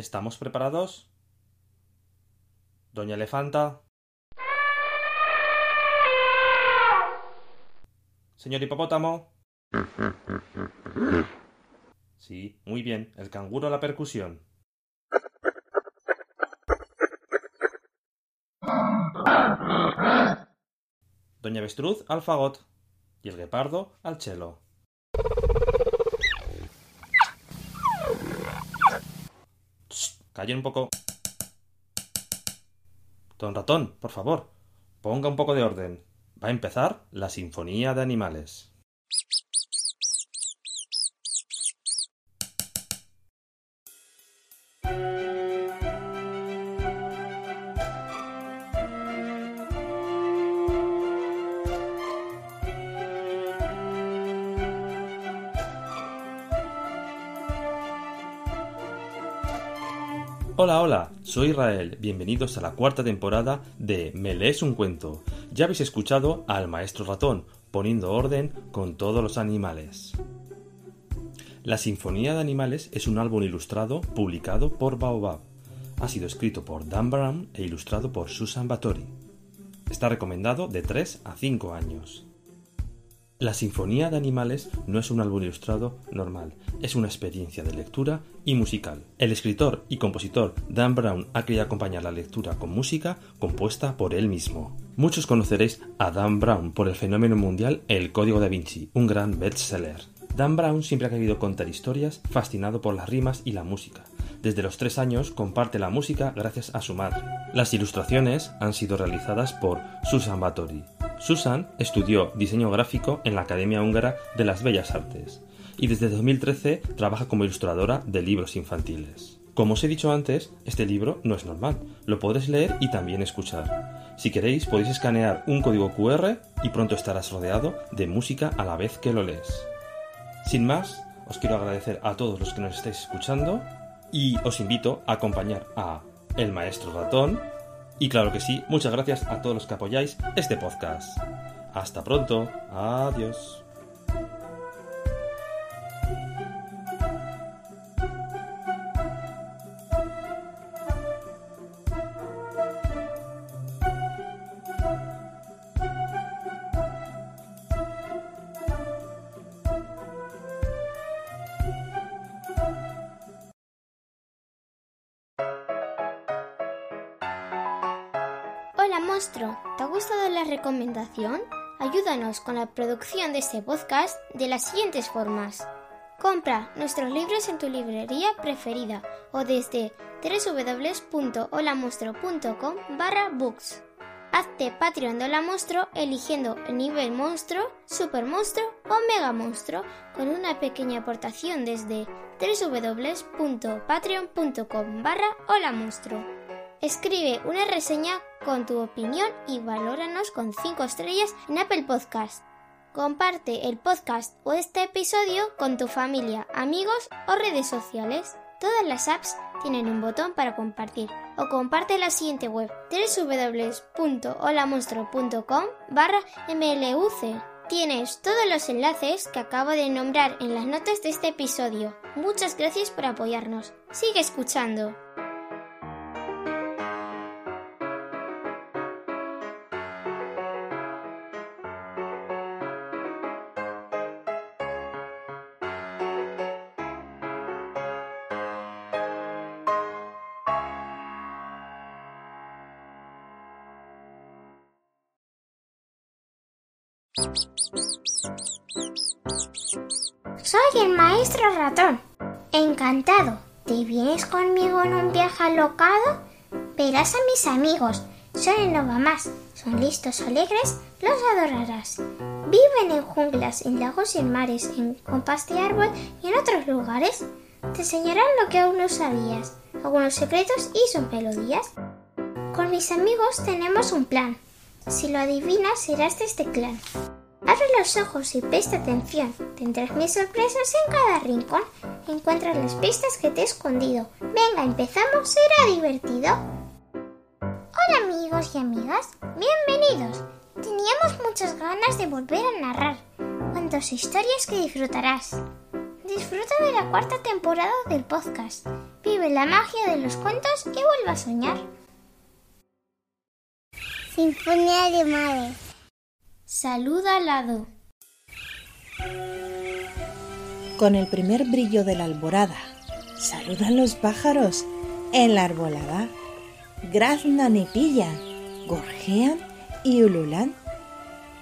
¿Estamos preparados? Doña Elefanta. Señor hipopótamo. Sí, muy bien. El canguro a la percusión. Doña Avestruz al fagot. Y el guepardo al chelo. Callen un poco. Don Ratón, por favor, ponga un poco de orden. Va a empezar la Sinfonía de Animales. Hola, hola, soy Israel. Bienvenidos a la cuarta temporada de Me lees un cuento. Ya habéis escuchado al maestro ratón poniendo orden con todos los animales. La Sinfonía de Animales es un álbum ilustrado publicado por Baobab. Ha sido escrito por Dan Brown e ilustrado por Susan Bathory. Está recomendado de 3 a 5 años. La Sinfonía de Animales no es un álbum ilustrado normal, es una experiencia de lectura y musical. El escritor y compositor Dan Brown ha querido acompañar la lectura con música compuesta por él mismo. Muchos conoceréis a Dan Brown por el fenómeno mundial El Código da Vinci, un gran bestseller. Dan Brown siempre ha querido contar historias fascinado por las rimas y la música. Desde los tres años comparte la música gracias a su madre. Las ilustraciones han sido realizadas por Susan Bathory. Susan estudió diseño gráfico en la Academia Húngara de las Bellas Artes y desde 2013 trabaja como ilustradora de libros infantiles. Como os he dicho antes, este libro no es normal, lo podréis leer y también escuchar. Si queréis podéis escanear un código QR y pronto estarás rodeado de música a la vez que lo lees. Sin más, os quiero agradecer a todos los que nos estáis escuchando y os invito a acompañar a El Maestro Ratón y claro que sí, muchas gracias a todos los que apoyáis este podcast. Hasta pronto, adiós. Ayúdanos con la producción de este podcast de las siguientes formas. Compra nuestros libros en tu librería preferida o desde www.holamonstruo.com barra books. Hazte Patreon de Hola Monstruo eligiendo el nivel monstruo, super monstruo o mega monstruo con una pequeña aportación desde www.patreon.com barra Hola Monstruo. Escribe una reseña con tu opinión y valóranos con 5 estrellas en Apple Podcast. Comparte el podcast o este episodio con tu familia, amigos o redes sociales. Todas las apps tienen un botón para compartir o comparte la siguiente web www.holamonstruo.com barra mluc. Tienes todos los enlaces que acabo de nombrar en las notas de este episodio. Muchas gracias por apoyarnos. Sigue escuchando. El maestro ratón. Encantado. ¿Te vienes conmigo en un viaje alocado? Verás a mis amigos. Son el más. Son listos, alegres, los adorarás. Viven en junglas, en lagos y en mares, en compas de árbol y en otros lugares. Te enseñarán lo que aún no sabías, algunos secretos y sus melodías. Con mis amigos tenemos un plan. Si lo adivinas, serás de este clan. Abre los ojos y presta atención. Tendrás mis sorpresas en cada rincón. Encuentras las pistas que te he escondido. Venga, empezamos, será divertido. Hola amigos y amigas, bienvenidos. Teníamos muchas ganas de volver a narrar. Cuántas historias que disfrutarás. Disfruta de la cuarta temporada del podcast. Vive la magia de los cuentos y vuelve a soñar. Sinfonía de Mares. Saluda al lado. Con el primer brillo de la alborada, saludan los pájaros en la arbolada. Graznan y pillan, gorjean y ululan.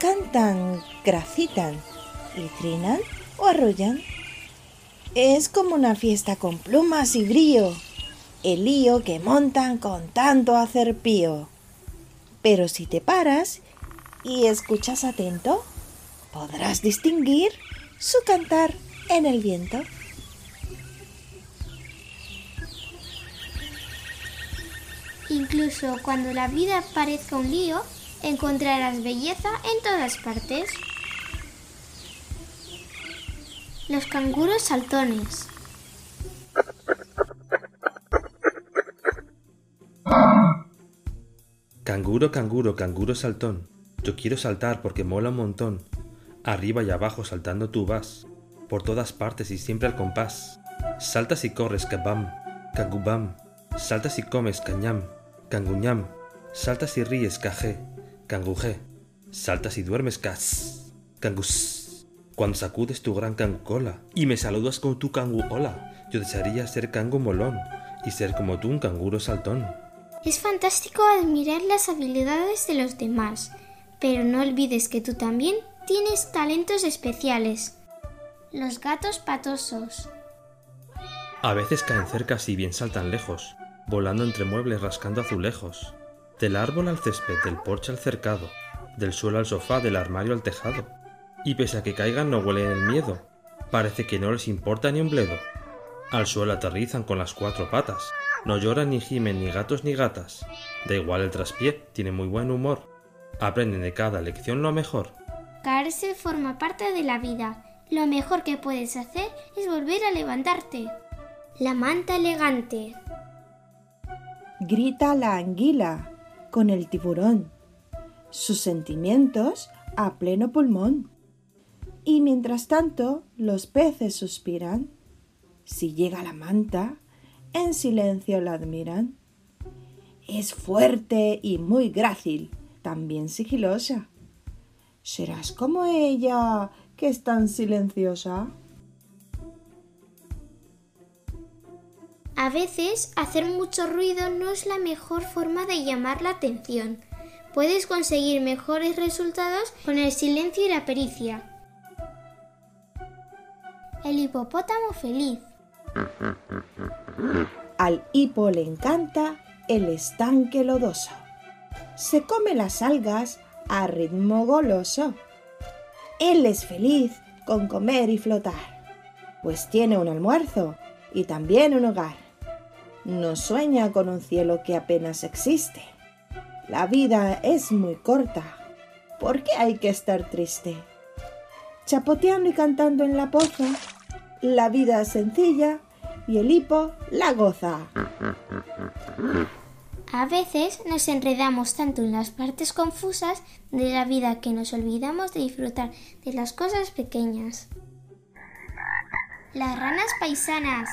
Cantan, gracitan y trinan o arrullan. Es como una fiesta con plumas y brillo, el lío que montan con tanto hacer pío. Pero si te paras y escuchas atento, podrás distinguir su cantar en el viento. Incluso cuando la vida parezca un lío, encontrarás belleza en todas partes. Los canguros saltones. Canguro, canguro, canguro saltón. Yo quiero saltar porque mola un montón. Arriba y abajo saltando tú vas. Por todas partes y siempre al compás. Saltas y corres, kabam, cangubam. Saltas y comes, cañam, canguñam. Saltas y ríes, cajé, cangujé. Saltas y duermes, cas, cangus. Cuando sacudes tu gran cangucola y me saludas con tu canguola, yo desearía ser cangu molón y ser como tú un canguro saltón. Es fantástico admirar las habilidades de los demás, pero no olvides que tú también tienes talentos especiales. Los gatos patosos. A veces caen cerca si bien saltan lejos, volando entre muebles rascando azulejos. Del árbol al césped, del porche al cercado, del suelo al sofá, del armario al tejado. Y pese a que caigan no huelen el miedo, parece que no les importa ni un bledo. Al suelo aterrizan con las cuatro patas, no lloran ni gimen ni gatos ni gatas. Da igual el traspié, tiene muy buen humor. Aprenden de cada lección lo mejor. Caerse forma parte de la vida. Lo mejor que puedes hacer es volver a levantarte. La manta elegante. Grita la anguila con el tiburón, sus sentimientos a pleno pulmón. Y mientras tanto los peces suspiran. Si llega la manta, en silencio la admiran. Es fuerte y muy grácil, también sigilosa. ¿Serás como ella, que es tan silenciosa? A veces hacer mucho ruido no es la mejor forma de llamar la atención. Puedes conseguir mejores resultados con el silencio y la pericia. El hipopótamo feliz. Al hipo le encanta el estanque lodoso. Se come las algas a ritmo goloso. Él es feliz con comer y flotar, pues tiene un almuerzo y también un hogar. No sueña con un cielo que apenas existe. La vida es muy corta. ¿Por qué hay que estar triste? Chapoteando y cantando en la poza, la vida es sencilla y el hipo la goza. A veces nos enredamos tanto en las partes confusas de la vida que nos olvidamos de disfrutar de las cosas pequeñas. Las ranas paisanas.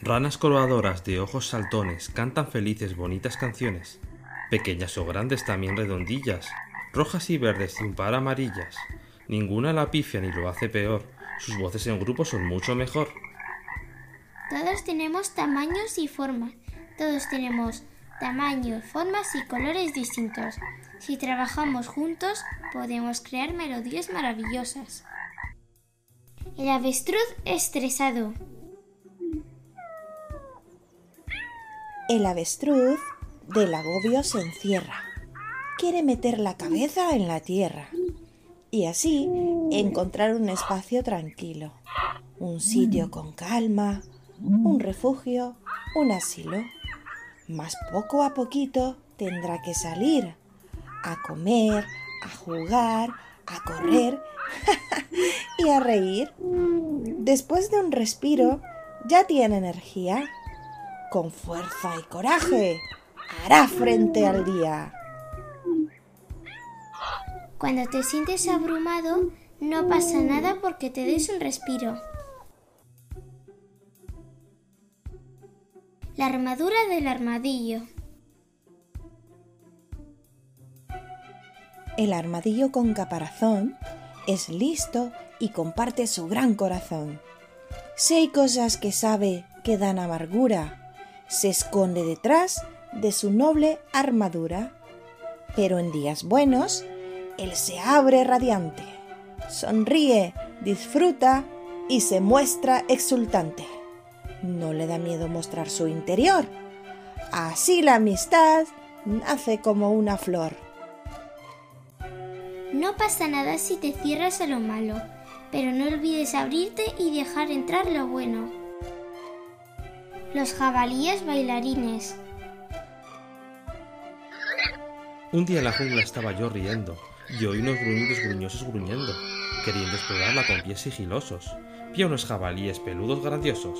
Ranas coloradoras de ojos saltones cantan felices bonitas canciones. Pequeñas o grandes también redondillas, rojas y verdes un par amarillas. Ninguna la pifia ni lo hace peor. Sus voces en grupo son mucho mejor. Todos tenemos tamaños y formas. Todos tenemos tamaños, formas y colores distintos. Si trabajamos juntos, podemos crear melodías maravillosas. El avestruz estresado. El avestruz del agobio se encierra. Quiere meter la cabeza en la tierra. y así encontrar un espacio tranquilo, un sitio con calma, un refugio, un asilo. Más poco a poquito tendrá que salir a comer, a jugar, a correr y a reír. Después de un respiro, ya tiene energía. Con fuerza y coraje, hará frente al día. Cuando te sientes abrumado, no pasa nada porque te des un respiro. La armadura del armadillo. El armadillo con caparazón es listo y comparte su gran corazón. Si hay cosas que sabe que dan amargura, se esconde detrás de su noble armadura. Pero en días buenos, él se abre radiante, sonríe, disfruta y se muestra exultante. No le da miedo mostrar su interior. Así la amistad nace como una flor. No pasa nada si te cierras a lo malo, pero no olvides abrirte y dejar entrar lo bueno. Los jabalíes bailarines. Un día en la jungla estaba yo riendo y oí unos gruñidos gruñosos gruñendo, queriendo explorarla con pies sigilosos. Vi a unos jabalíes peludos grandiosos.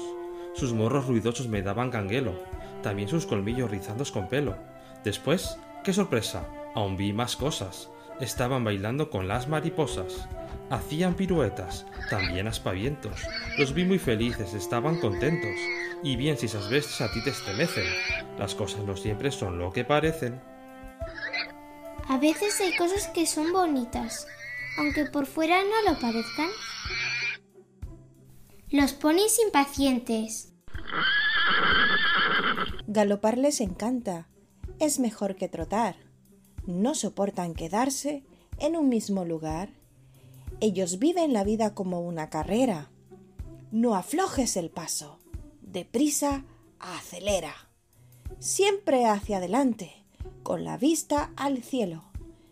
Sus morros ruidosos me daban canguelo, también sus colmillos rizados con pelo. Después, ¡qué sorpresa! Aún vi más cosas. Estaban bailando con las mariposas. Hacían piruetas, también aspavientos. Los vi muy felices, estaban contentos. Y bien si esas bestias a ti te estremecen. Las cosas no siempre son lo que parecen. A veces hay cosas que son bonitas, aunque por fuera no lo parezcan. Los ponis impacientes. Galopar les encanta. Es mejor que trotar. No soportan quedarse en un mismo lugar. Ellos viven la vida como una carrera. No aflojes el paso. Deprisa, acelera. Siempre hacia adelante con la vista al cielo.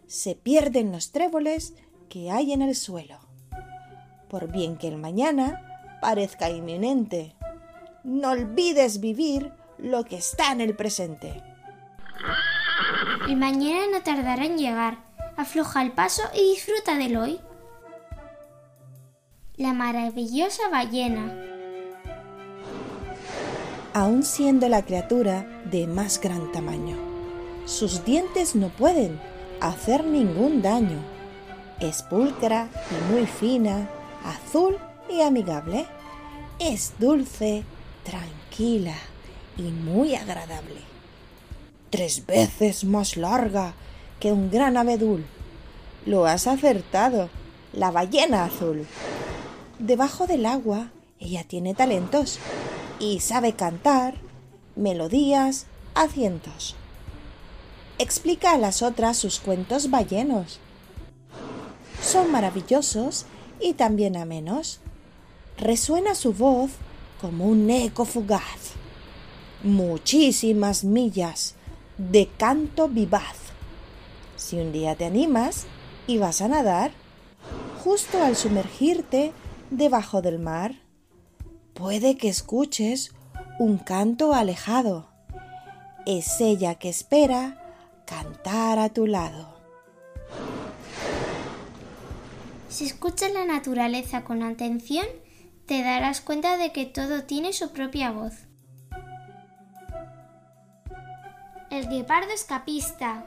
Se pierden los tréboles que hay en el suelo. Por bien que el mañana parezca inminente, no olvides vivir lo que está en el presente. El mañana no tardará en llegar. Afloja el paso y disfruta del hoy. La maravillosa ballena. Aún siendo la criatura de más gran tamaño sus dientes no pueden hacer ningún daño. Es pulcra y muy fina, azul y amigable. Es dulce, tranquila y muy agradable. Tres veces más larga que un gran abedul. Lo has acertado, la ballena azul. Debajo del agua ella tiene talentos y sabe cantar melodías a cientos explica a las otras sus cuentos ballenos. Son maravillosos y también amenos. Resuena su voz como un eco fugaz. Muchísimas millas de canto vivaz. Si un día te animas y vas a nadar, justo al sumergirte debajo del mar, puede que escuches un canto alejado. Es ella que espera cantar a tu lado. Si escuchas la naturaleza con atención, te darás cuenta de que todo tiene su propia voz. El guepardo escapista.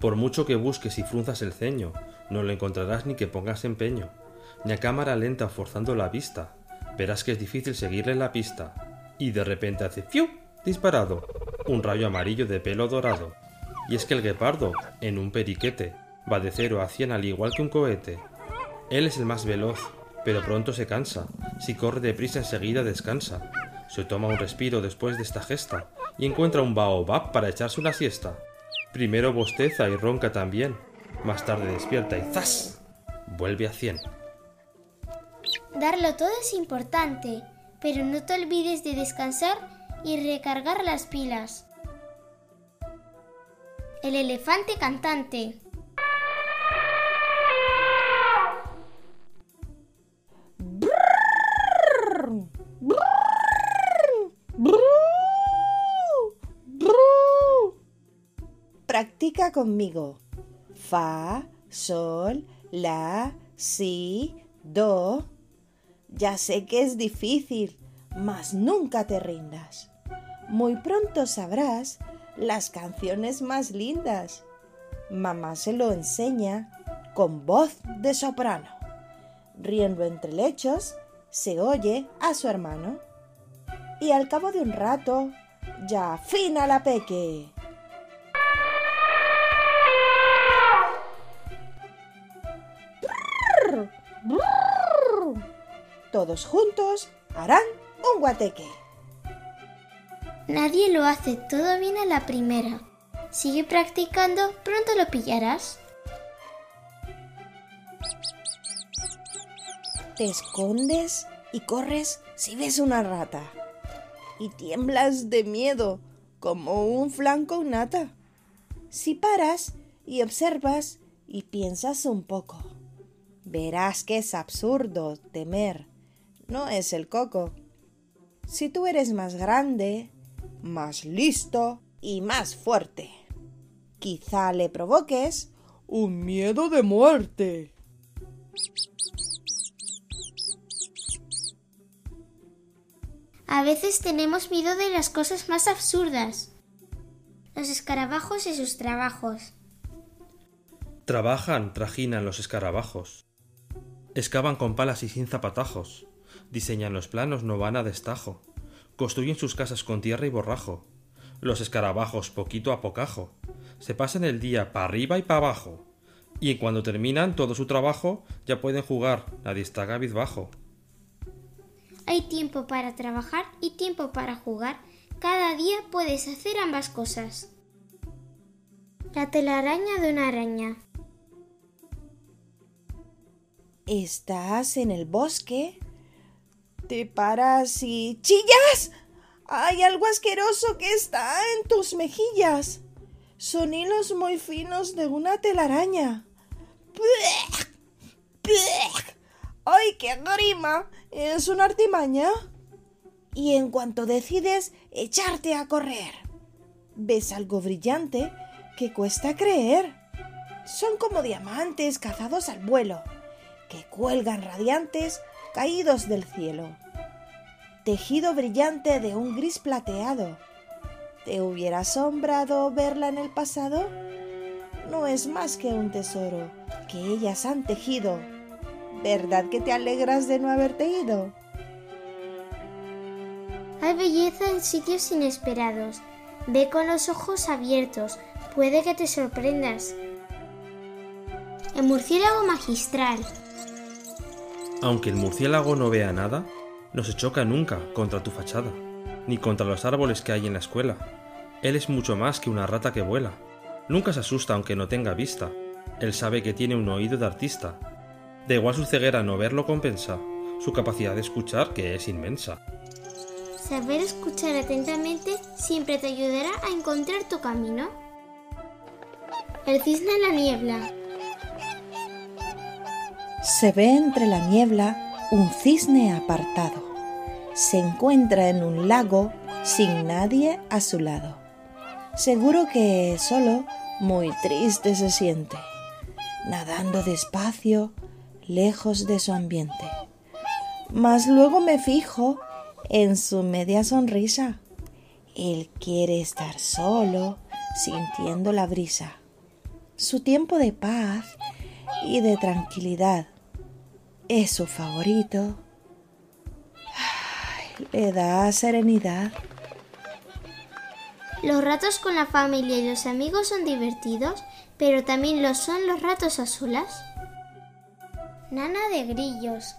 Por mucho que busques y frunzas el ceño, no lo encontrarás ni que pongas empeño, ni a cámara lenta forzando la vista. Verás que es difícil seguirle la pista, y de repente hace ¡fiu! disparado un rayo amarillo de pelo dorado. Y es que el guepardo, en un periquete, va de cero a cien al igual que un cohete. Él es el más veloz, pero pronto se cansa. Si corre deprisa enseguida descansa. Se toma un respiro después de esta gesta y encuentra un baobab para echarse una siesta. Primero bosteza y ronca también. Más tarde despierta y ¡zas! Vuelve a cien. Darlo todo es importante pero no te olvides de descansar y recargar las pilas. El elefante cantante. Conmigo. Fa, sol, la, si, do. Ya sé que es difícil, mas nunca te rindas. Muy pronto sabrás las canciones más lindas. Mamá se lo enseña con voz de soprano. Riendo entre lechos, se oye a su hermano. Y al cabo de un rato, ya afina la peque. Todos juntos harán un guateque. Nadie lo hace todo bien a la primera. Sigue practicando, pronto lo pillarás. Te escondes y corres si ves una rata. Y tiemblas de miedo como un flanco nata. Si paras y observas y piensas un poco, verás que es absurdo temer. No es el coco. Si tú eres más grande, más listo y más fuerte, quizá le provoques un miedo de muerte. A veces tenemos miedo de las cosas más absurdas. Los escarabajos y sus trabajos. Trabajan, trajinan los escarabajos. Excavan con palas y sin zapatajos. Diseñan los planos, no van a destajo. Construyen sus casas con tierra y borrajo. Los escarabajos, poquito a pocajo, se pasan el día para arriba y para abajo. Y cuando terminan todo su trabajo, ya pueden jugar, nadie está cabizbajo. Hay tiempo para trabajar y tiempo para jugar. Cada día puedes hacer ambas cosas. La telaraña de una araña. Estás en el bosque. Te paras y chillas. Hay algo asqueroso que está en tus mejillas. Son hilos muy finos de una telaraña. ¡Ay, qué grima! Es una artimaña. Y en cuanto decides echarte a correr, ves algo brillante que cuesta creer. Son como diamantes cazados al vuelo, que cuelgan radiantes caídos del cielo. Tejido brillante de un gris plateado. ¿Te hubiera asombrado verla en el pasado? No es más que un tesoro que ellas han tejido ¿Verdad que te alegras de no haberte ido? Hay belleza en sitios inesperados. Ve con los ojos abiertos. Puede que te sorprendas. El murciélago magistral. Aunque el murciélago no vea nada, no se choca nunca contra tu fachada, ni contra los árboles que hay en la escuela. Él es mucho más que una rata que vuela. Nunca se asusta aunque no tenga vista. Él sabe que tiene un oído de artista Da igual su ceguera no verlo compensa, su capacidad de escuchar que es inmensa. Saber escuchar atentamente siempre te ayudará a encontrar tu camino. El cisne en la niebla. Se ve entre la niebla un cisne apartado. Se encuentra en un lago sin nadie a su lado. Seguro que solo muy triste se siente, nadando despacio lejos de su ambiente. Mas luego me fijo en su media sonrisa. Él quiere estar solo, sintiendo la brisa. Su tiempo de paz y de tranquilidad es su favorito. le da serenidad. Los ratos con la familia y los amigos son divertidos, pero también lo son los ratos a solas. Nana de grillos.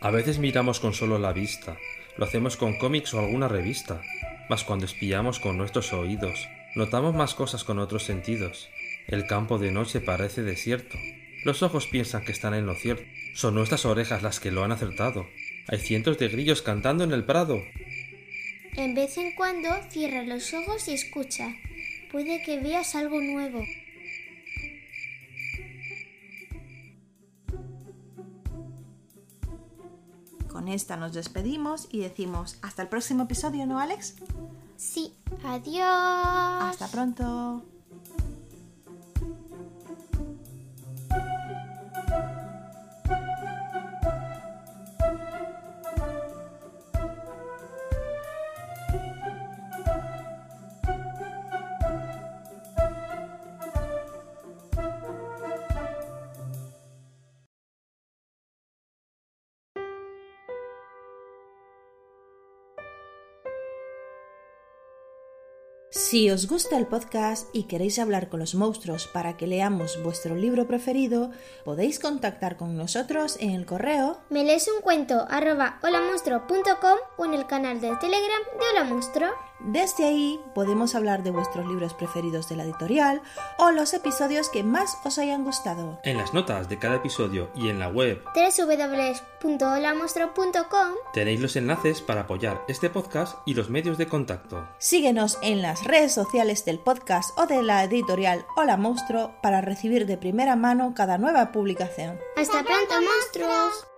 A veces miramos con solo la vista, lo hacemos con cómics o alguna revista, mas cuando espiamos con nuestros oídos, notamos más cosas con otros sentidos. El campo de noche parece desierto. Los ojos piensan que están en lo cierto. Son nuestras orejas las que lo han acertado. Hay cientos de grillos cantando en el prado. En vez en cuando cierra los ojos y escucha. puede que veas algo nuevo. Con esta nos despedimos y decimos hasta el próximo episodio, ¿no, Alex? Sí, adiós. Hasta pronto. Si os gusta el podcast y queréis hablar con los monstruos para que leamos vuestro libro preferido, podéis contactar con nosotros en el correo Me un cuento arroba o en el canal de Telegram de Hola Monstruo. Desde ahí podemos hablar de vuestros libros preferidos de la editorial o los episodios que más os hayan gustado. En las notas de cada episodio y en la web www.holamonstruo.com tenéis los enlaces para apoyar este podcast y los medios de contacto. Síguenos en las redes sociales del podcast o de la editorial Hola Monstruo para recibir de primera mano cada nueva publicación. ¡Hasta pronto, monstruos!